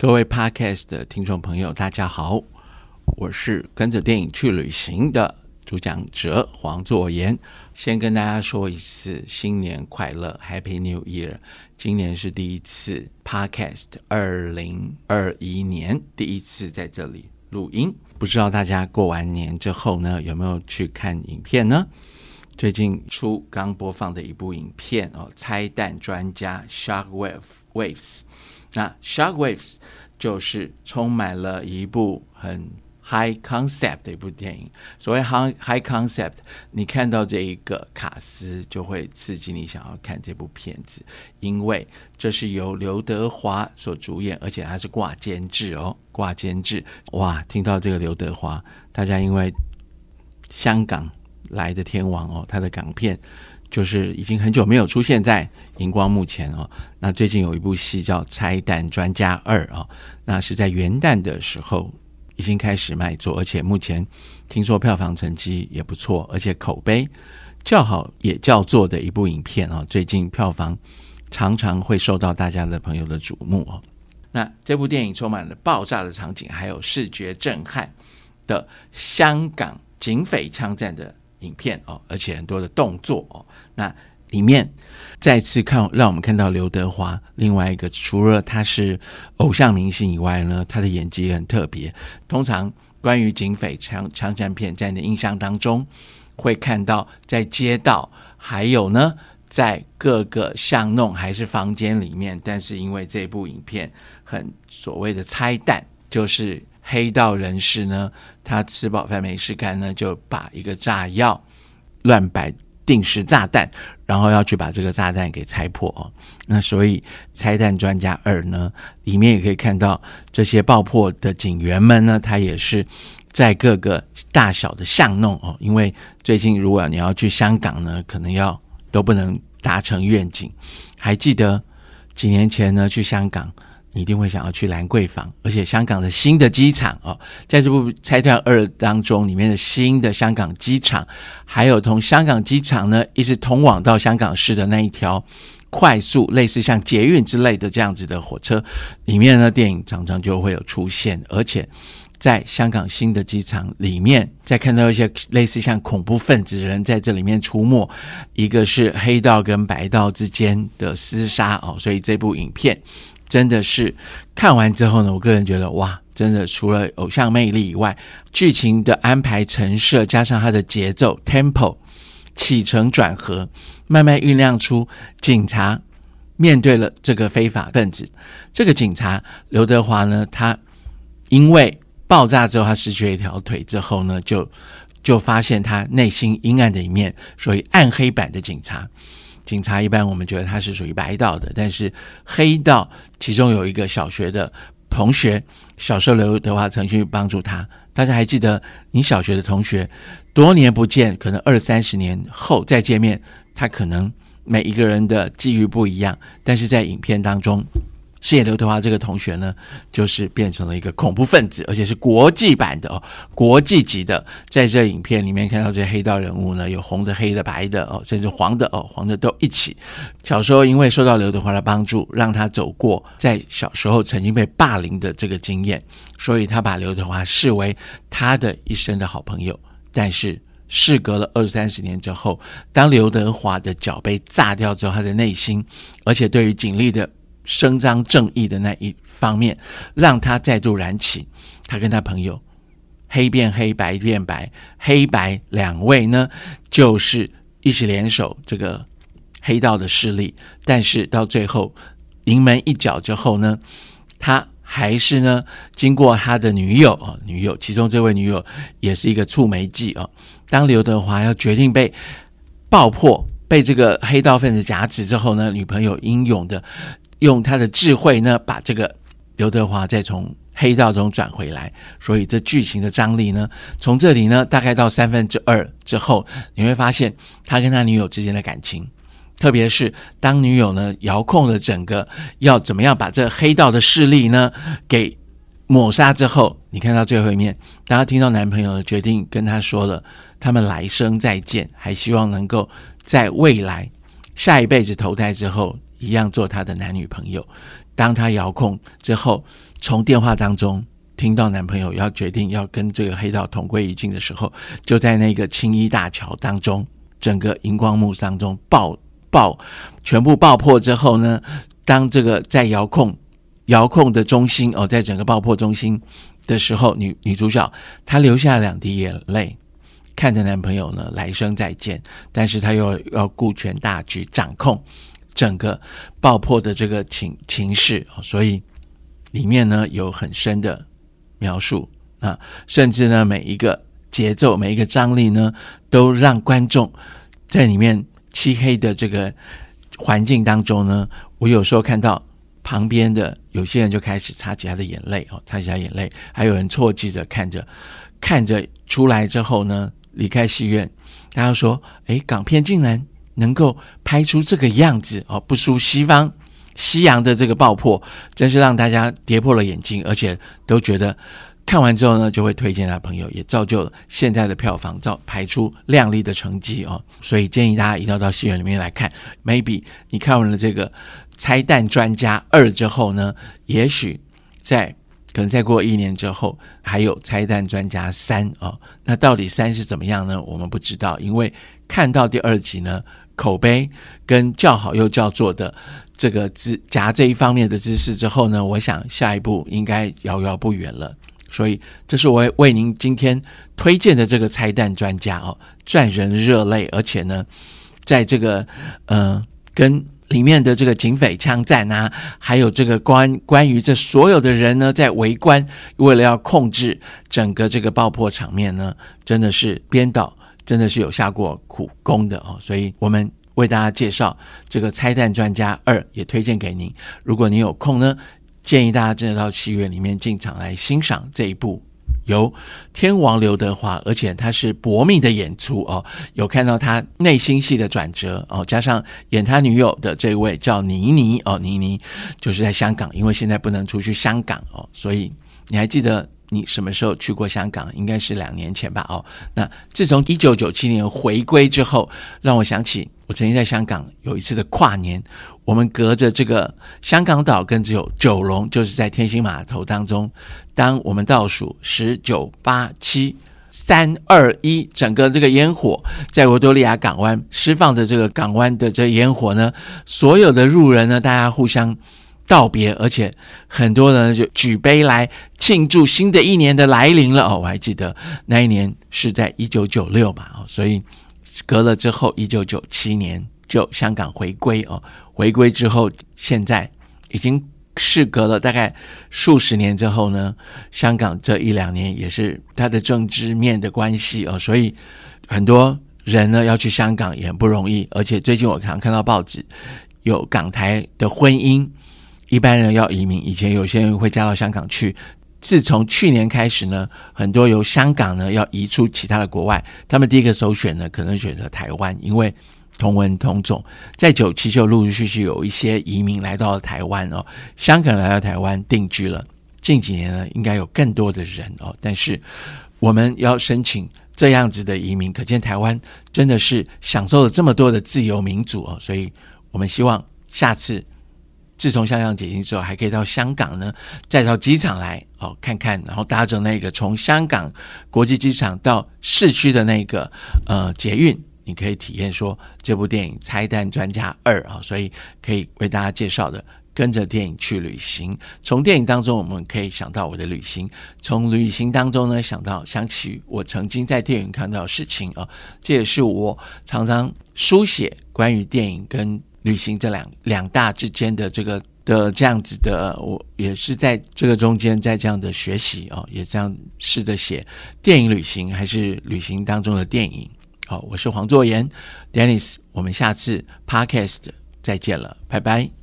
各位 Podcast 的听众朋友，大家好，我是跟着电影去旅行的主讲者黄作言。先跟大家说一次新年快乐，Happy New Year！今年是第一次 Podcast，二零二一年第一次在这里录音。不知道大家过完年之后呢，有没有去看影片呢？最近出刚播放的一部影片哦，拆弹专家 Shark Wave Waves。那 Shockwaves 就是充满了一部很 high concept 的一部电影。所谓 high high concept，你看到这一个卡斯就会刺激你想要看这部片子，因为这是由刘德华所主演，而且他是挂监制哦，挂监制。哇，听到这个刘德华，大家因为香港来的天王哦，他的港片。就是已经很久没有出现在荧光幕前哦。那最近有一部戏叫《拆弹专家二》哦，那是在元旦的时候已经开始卖座，而且目前听说票房成绩也不错，而且口碑较好也叫座的一部影片哦。最近票房常常会受到大家的朋友的瞩目哦。那这部电影充满了爆炸的场景，还有视觉震撼的香港警匪枪战的。影片哦，而且很多的动作哦，那里面再次看，让我们看到刘德华。另外一个，除了他是偶像明星以外呢，他的演技也很特别。通常关于警匪枪枪战片，在你的印象当中，会看到在街道，还有呢，在各个巷弄还是房间里面。但是因为这部影片很所谓的拆弹，就是。黑道人士呢，他吃饱饭没事干呢，就把一个炸药乱摆定时炸弹，然后要去把这个炸弹给拆破哦。那所以《拆弹专家二》呢，里面也可以看到这些爆破的警员们呢，他也是在各个大小的巷弄哦。因为最近如果你要去香港呢，可能要都不能达成愿景。还记得几年前呢，去香港。你一定会想要去兰桂坊，而且香港的新的机场哦，在这部《拆弹二》当中，里面的新的香港机场，还有从香港机场呢一直通往到香港市的那一条快速类似像捷运之类的这样子的火车，里面呢电影常常就会有出现，而且在香港新的机场里面，再看到一些类似像恐怖分子人在这里面出没，一个是黑道跟白道之间的厮杀哦，所以这部影片。真的是看完之后呢，我个人觉得哇，真的除了偶像魅力以外，剧情的安排陈设加上它的节奏 tempo 起承转合，慢慢酝酿出警察面对了这个非法分子。这个警察刘德华呢，他因为爆炸之后他失去了一条腿之后呢，就就发现他内心阴暗的一面，所以暗黑版的警察。警察一般我们觉得他是属于白道的，但是黑道其中有一个小学的同学，小时候刘德华曾经帮助他。大家还记得你小学的同学，多年不见，可能二三十年后再见面，他可能每一个人的际遇不一样，但是在影片当中。饰演刘德华这个同学呢，就是变成了一个恐怖分子，而且是国际版的哦，国际级的。在这影片里面看到这些黑道人物呢，有红的、黑的、白的哦，甚至黄的哦，黄的都一起。小时候因为受到刘德华的帮助，让他走过在小时候曾经被霸凌的这个经验，所以他把刘德华视为他的一生的好朋友。但是事隔了二三十年之后，当刘德华的脚被炸掉之后，他的内心，而且对于警力的。伸张正义的那一方面，让他再度燃起。他跟他朋友黑变黑白变白，黑白两位呢，就是一起联手这个黑道的势力。但是到最后临门一脚之后呢，他还是呢，经过他的女友啊，女友其中这位女友也是一个触媒剂啊。当刘德华要决定被爆破，被这个黑道分子夹持之后呢，女朋友英勇的。用他的智慧呢，把这个刘德华再从黑道中转回来，所以这剧情的张力呢，从这里呢，大概到三分之二之后，你会发现他跟他女友之间的感情，特别是当女友呢遥控了整个要怎么样把这黑道的势力呢给抹杀之后，你看到最后一面，当他听到男朋友决定跟他说了他们来生再见，还希望能够在未来下一辈子投胎之后。一样做他的男女朋友，当她遥控之后，从电话当中听到男朋友要决定要跟这个黑道同归于尽的时候，就在那个青衣大桥当中，整个荧光幕当中爆爆全部爆破之后呢，当这个在遥控遥控的中心哦，在整个爆破中心的时候，女女主角她流下两滴眼泪。看着男朋友呢来生再见，但是她又要顾全大局，掌控整个爆破的这个情情势所以里面呢有很深的描述啊，甚至呢每一个节奏、每一个张力呢，都让观众在里面漆黑的这个环境当中呢，我有时候看到旁边的有些人就开始擦起他的眼泪哦，擦起他眼泪，还有人错记着看着看着出来之后呢。离开戏院，大家说：“哎，港片竟然能够拍出这个样子哦，不输西方西洋的这个爆破，真是让大家跌破了眼镜，而且都觉得看完之后呢，就会推荐他朋友，也造就了现在的票房造排出亮丽的成绩哦。所以建议大家一定要到戏院里面来看。Maybe 你看完了这个《拆弹专家二》之后呢，也许在。可能再过一年之后，还有拆弹专家三哦，那到底三是怎么样呢？我们不知道，因为看到第二集呢，口碑跟叫好又叫座的这个知夹这一方面的知识之后呢，我想下一步应该遥遥不远了。所以，这是我为您今天推荐的这个拆弹专家哦，赚人热泪，而且呢，在这个呃跟。里面的这个警匪枪战啊，还有这个关关于这所有的人呢，在围观，为了要控制整个这个爆破场面呢，真的是编导真的是有下过苦功的哦。所以我们为大家介绍这个《拆弹专家二》，也推荐给您。如果您有空呢，建议大家真的到戏院里面进场来欣赏这一部。由天王刘德华，而且他是搏命的演出哦，有看到他内心戏的转折哦，加上演他女友的这位叫倪妮哦，倪妮就是在香港，因为现在不能出去香港哦，所以你还记得？你什么时候去过香港？应该是两年前吧。哦，那自从一九九七年回归之后，让我想起我曾经在香港有一次的跨年，我们隔着这个香港岛跟只有九龙，就是在天星码头当中，当我们倒数十九八七三二一，整个这个烟火在维多利亚港湾释放的这个港湾的这烟火呢，所有的路人呢，大家互相。道别，而且很多人就举杯来庆祝新的一年的来临了哦。我还记得那一年是在一九九六嘛哦，所以隔了之后一九九七年就香港回归哦。回归之后，现在已经事隔了大概数十年之后呢，香港这一两年也是它的政治面的关系哦，所以很多人呢要去香港也很不容易。而且最近我常看到报纸有港台的婚姻。一般人要移民，以前有些人会嫁到香港去。自从去年开始呢，很多由香港呢要移出其他的国外，他们第一个首选呢可能选择台湾，因为同文同种。在九七就陆陆续续有一些移民来到了台湾哦，香港来到台湾定居了。近几年呢，应该有更多的人哦，但是我们要申请这样子的移民，可见台湾真的是享受了这么多的自由民主哦，所以我们希望下次。自从香港解禁之后，还可以到香港呢，再到机场来哦看看，然后搭着那个从香港国际机场到市区的那个呃捷运，你可以体验说这部电影《拆弹专家二》啊，所以可以为大家介绍的，跟着电影去旅行。从电影当中，我们可以想到我的旅行；从旅行当中呢，想到想起我曾经在电影看到的事情啊，这也是我常常书写关于电影跟。旅行这两两大之间的这个的这样子的，我也是在这个中间在这样的学习哦，也这样试着写电影旅行还是旅行当中的电影。好，我是黄作言，Dennis，我们下次 Podcast 再见了，拜拜。